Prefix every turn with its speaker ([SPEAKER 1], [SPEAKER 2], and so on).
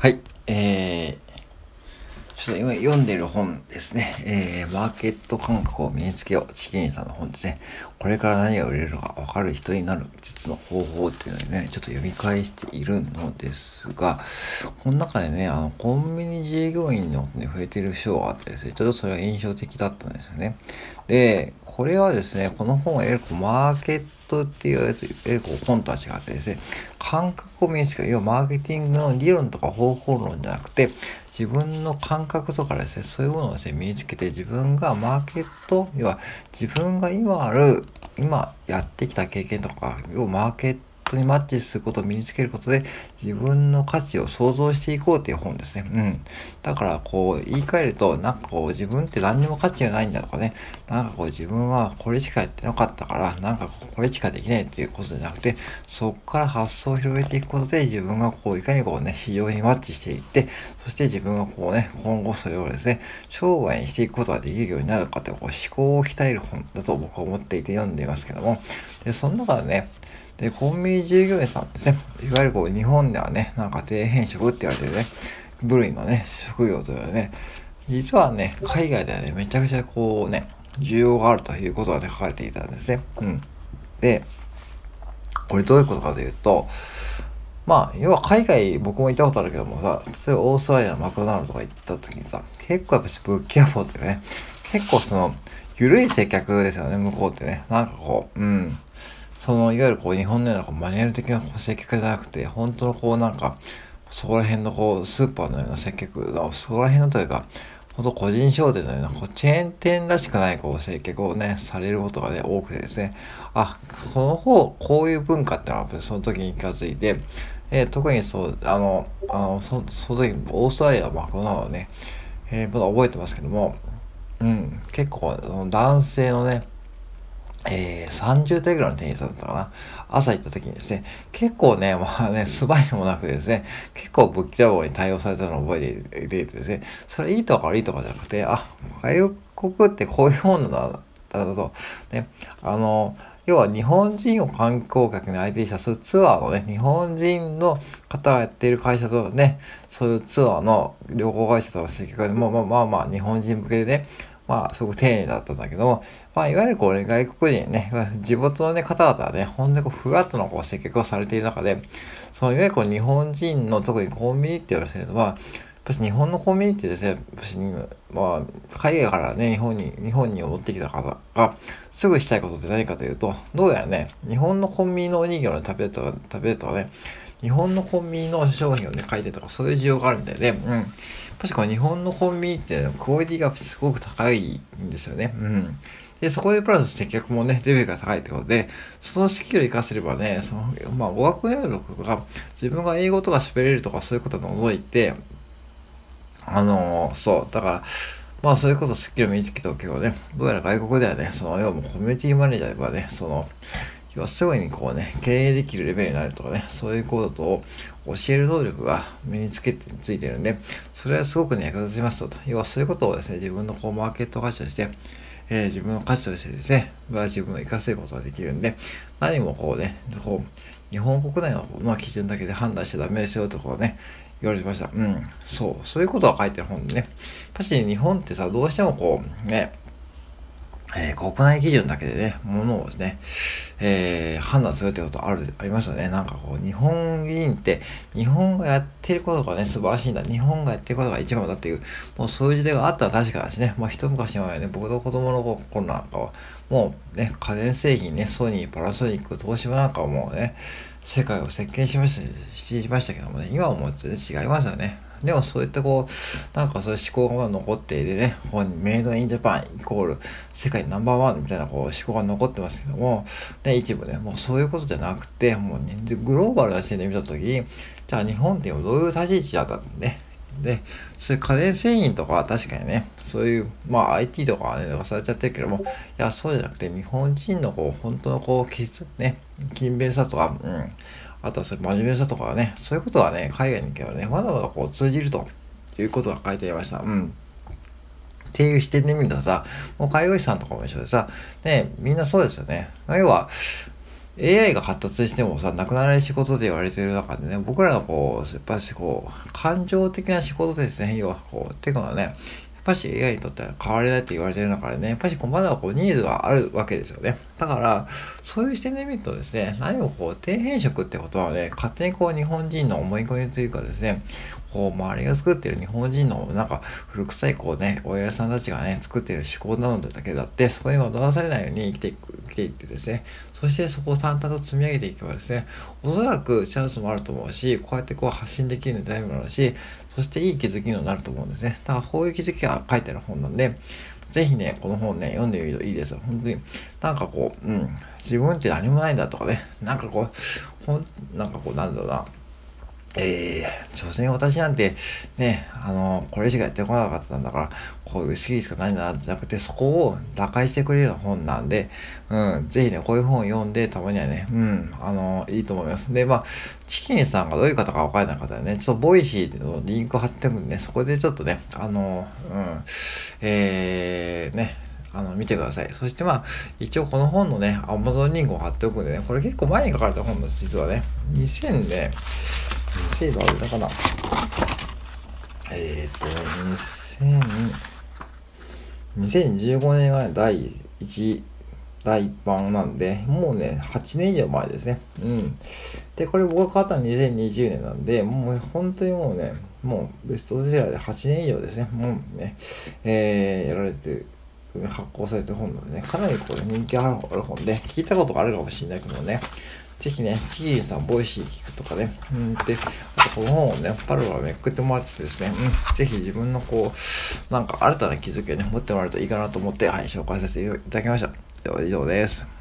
[SPEAKER 1] はい。えー、ちょっと今読んでる本ですね。えー、マーケット感覚を身につけよう。チキンさんの本ですね。これから何が売れるのか分かる人になる実の方法っていうのをね、ちょっと読み返しているのですが、この中でね、あの、コンビニ従業員の、ね、増えてる章があってですね、ちょっとそれが印象的だったんですよね。で、これはですね、この本はエルコマーケットっていうやつ、エルコ本とは違ってですね、感覚を身につける、要はマーケティングの理論とか方法論じゃなくて、自分の感覚とかですね、そういうものをですね、身につけて自分がマーケット、要は自分が今ある、今やってきた経験とか、要はマーケットトにマッチすることを身につけることで自分の価値を想像していこうっていう本ですね。うん。だからこう言い換えるとなんかこう自分って何にも価値がないんだとかね、なんかこう自分はこれしかやってなかったからなんかこれしかできないっていうことじゃなくて、そこから発想を広げていくことで自分がこういかにこうね、市場にマッチしていって、そして自分がこうね、今後それをですね、商売にしていくことができるようになるかってこう思考を鍛える本だと僕は思っていて読んでいますけども、で、その中でね、で、コンビニ従業員さんですね。いわゆるこう、日本ではね、なんか底辺職って言われてるね、部類のね、職業というね、実はね、海外ではね、めちゃくちゃこうね、需要があるということがね、書かれていたんですね。うん。で、これどういうことかというと、まあ、要は海外、僕も行ったことあるけどもさ、例えばオーストラリアのマクドナルドとか行った時にさ、結構やっぱしブッキャフォーっていうかね、結構その、緩い接客ですよね、向こうってね。なんかこう、うん。そのいわゆるこう日本のようなこうマニュアル的な接客じゃなくて本当のこうなんかそこら辺のこうスーパーのような接客そこら辺のというか本当個人商店のようなこうチェーン店らしくないこう接客をねされることがね多くてですね。あこの方こういう文化ってのはその時に気が付いて、えー、特にそうあのあのそその時オーストラリアのマクドナルドね、えー、まだ覚えてますけどもうん結構男性のねえー、30代ぐらいの店員さんだったかな。朝行った時にですね、結構ね、まあね、素早いもなくですね、結構ぶっきらぼうに対応されたのを覚えていてですね、それいいとか悪いとかじゃなくて、あ、外国ってこういうものだ、だと、ね、あの、要は日本人を観光客に相手にしたそういうツアーのね、日本人の方がやっている会社とね、そういうツアーの旅行会社とか接客でも、まあまあまあ日本人向けでね、まあ、すごく丁寧だったんだけども、まあ、いわゆるこうね、外国人ね、地元のね、方々はね、ほんでこう、ふわっとのこう、接客をされている中で、そのいわゆるこう、日本人の特にコンビニって言われてるのは、やっぱ日本のコンビニってですね、まあ、海外からね、日本に、日本に戻ってきた方が、すぐしたいことって何かというと、どうやらね、日本のコンビニのおにぎりを、ね、食べると、食べるとね、日本のコンビニの商品をね、書いてとか、そういう需要があるみたいで、うん。確か日本のコンビニってクオリティがすごく高いんですよね。うん。で、そこでプラス接客もね、レベルが高いってことで、そのスキルを活かせればね、その、まあ、語学能力とか、自分が英語とか喋れるとか、そういうことを除いて、あのー、そう、だから、まあそういうことスキルを身につけておけばね、どうやら外国ではね、その、要はもうコミュニティマネージャーではね、その、要はすぐにこうね、経営できるレベルになるとかね、そういうことを教える能力が身につけて、ついてるんで、それはすごくね、役立ちますと。要はそういうことをですね、自分のこうマーケット価値として、えー、自分の価値としてですね、自分を活かせることができるんで、何もこうね、こう、日本国内の、まあ、基準だけで判断しちゃダメですよとこうね、言われてました。うん。そう。そういうことが書いてる本でね。やっぱし日本ってさ、どうしてもこう、ね、えー、国内基準だけでね、ものをですね、えー、判断するってことある、ありましたね。なんかこう、日本人って、日本がやってることがね、素晴らしいんだ。日本がやってることが一番だっていう、もうそういう時代があったら確かだしね、まあ一昔前ね、僕の子供の頃なんかは、もうね、家電製品ね、ソニー、パナソニック、東芝なんかはもうね、世界を席巻しました、しましたけどもね、今はもう全然違いますよね。でもそういったこう、なんかそういう思考が残っていてね、ここにメイドインジャパンイコール世界ナンバーワンみたいなこう思考が残ってますけども、ね、一部ね、もうそういうことじゃなくて、もうね、グローバルな視点で見たときに、じゃあ日本ってどういう立ち位置だったんね。で、そういう家電製品とかは確かにね、そういう、まあ IT とかはね、忘れちゃってるけども、いや、そうじゃなくて、日本人のこう、本当のこう、気質、ね、勤勉さとか、うん、あとはそういう真面目さとかね、そういうことはね、海外に行けばね、まだまだこう通じるということが書いてありました。うん。っていう視点で見るとさ、もう介護士さんとかも一緒でさ、ね、みんなそうですよね。要は、AI が発達してもさ、なくならない仕事で言われている中でね、僕らのこう、やっぱしこう、感情的な仕事ですね、要はこう、っていうのはね、ぱし AI にとっては変われないって言われてる中でね、やっぱしこうまだこうニーズがあるわけですよね。だから、そういう視点で見るとですね、何もこう、底辺職ってことはね、勝手にこう日本人の思い込みというかですね、こう、周りが作ってる日本人のなんか古臭いこうね、親さんたちがね、作ってる思考なのだけだって、そこに惑わされないように生きていく、生きていってですね、そしてそこを淡々と積み上げていけばですね、おそらくチャンスもあると思うし、こうやってこう発信できるようになるだし、そしていい気づきになると思うんですね。だからこういう気づきが書いてある本なんで、ぜひね、この本ね、読んでみるといいですよ。本当に。なんかこう、うん、自分って何もないんだとかね、なんかこう、ほん、なんかこう、なんだろうな、えー、所詮私なんて、ね、あの、これしかやってこなかったんだから、こういう好きしかないんだじゃなくて、そこを打開してくれる本なんで、うん、ぜひね、こういう本を読んで、たまにはね、うん、あの、いいと思います。で、まあ、ちきりんさんがどういう方かわからない方はね、ちょっと Voicy のリンク貼っておくんでね、そこでちょっとね、あの、うん、えー、ね、あの、見てください。そしてまあ、一応この本のね、Amazon リンクを貼っておくんでね、これ結構前に書かれた本です、実はね。2000ね、セーブあるだかな。えっ、ー、と、2000、2015年が、第1、第1版なんで、もうね、8年以上前ですね。うん。で、これ僕が買ったの2020年なんで、もう本当にもうね、もうベストセラーで8年以上ですね。もうね、えー、やられてる。発行されてる本なんでね、かなりこれ人気ある本で、聞いたことがあるかもしれないけどね、ぜひね、ちきりんさん、 Voicy 聞くとかね、うん、で、あとこの本をね、パルはめくってもらってですね、うん、ぜひ自分のこう、なんか新たな気づきをね、持ってもらえるといいかなと思って、はい、紹介させていただきました。では以上です。